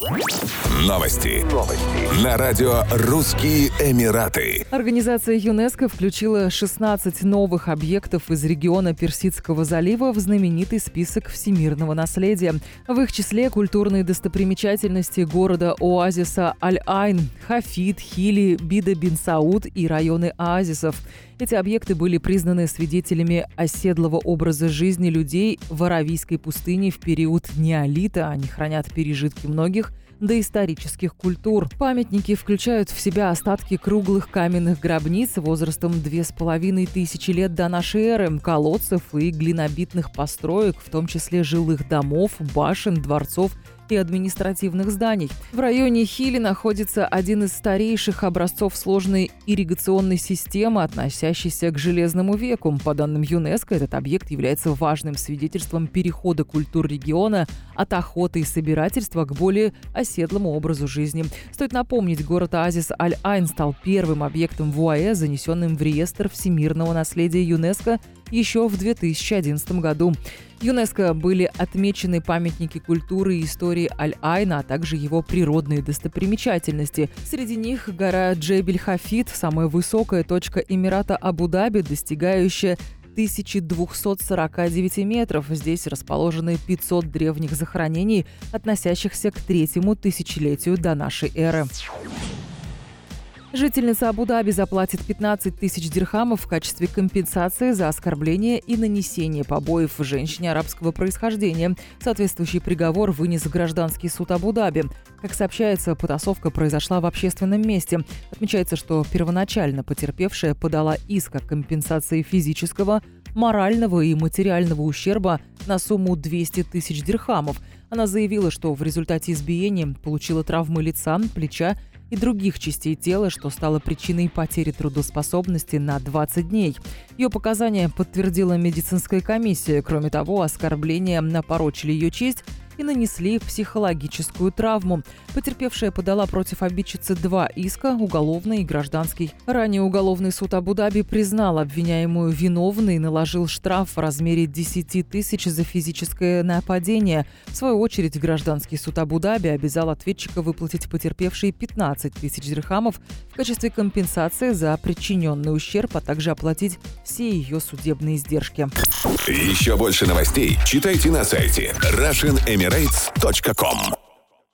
Новости. Новости. На радио «Русские Эмираты». Организация ЮНЕСКО включила 16 новых объектов из региона Персидского залива в знаменитый список всемирного наследия. В их числе культурные достопримечательности города оазиса Аль-Айн, Хафид, Хили, Бида бин Сауд и районы оазисов. Эти объекты были признаны свидетелями оседлого образа жизни людей в Аравийской пустыне в период неолита. Они хранят пережитки многих доисторических культур. Памятники включают в себя остатки круглых каменных гробниц возрастом две с половиной тысячи лет до нашей эры, колодцев и глинобитных построек, в том числе жилых домов, башен, дворцов и административных зданий. В районе Хили находится один из старейших образцов сложной ирригационной системы, относящейся к Железному веку. По данным ЮНЕСКО, этот объект является важным свидетельством перехода культур региона от охоты и собирательства к более оседлому образу жизни. Стоит напомнить, город Оазис Аль-Айн стал первым объектом в УАЭ, занесенным в реестр всемирного наследия ЮНЕСКо еще в 2011 году. ЮНЕСКО были отмечены памятники культуры и истории Аль-Айна, а также его природные достопримечательности. Среди них гора Джебель-Хафид, самая высокая точка Эмирата Абу-Даби, достигающая 1249 метров. Здесь расположены 500 древних захоронений, относящихся к третьему тысячелетию до нашей эры. Жительница Абу-Даби заплатит 15 тысяч дирхамов в качестве компенсации за оскорбление и нанесение побоев женщине арабского происхождения. Соответствующий приговор вынес гражданский суд Абу-Даби. Как сообщается, потасовка произошла в общественном месте. Отмечается, что первоначально потерпевшая подала иск о компенсации физического, морального и материального ущерба на сумму 200 тысяч дирхамов. Она заявила, что в результате избиения получила травмы лица, плеча и других частей тела, что стало причиной потери трудоспособности на 20 дней. Ее показания подтвердила медицинская комиссия. Кроме того, оскорбления напорочили ее честь и нанесли психологическую травму. Потерпевшая подала против обидчицы два иска – уголовный и гражданский. Ранее уголовный суд Абу-Даби признал обвиняемую виновной и наложил штраф в размере 10 тысяч за физическое нападение. В свою очередь, гражданский суд Абу-Даби обязал ответчика выплатить потерпевшей 15 тысяч дирхамов в качестве компенсации за причиненный ущерб, а также оплатить все ее судебные издержки. Еще больше новостей читайте на сайте RussianEmirates.com emirates.com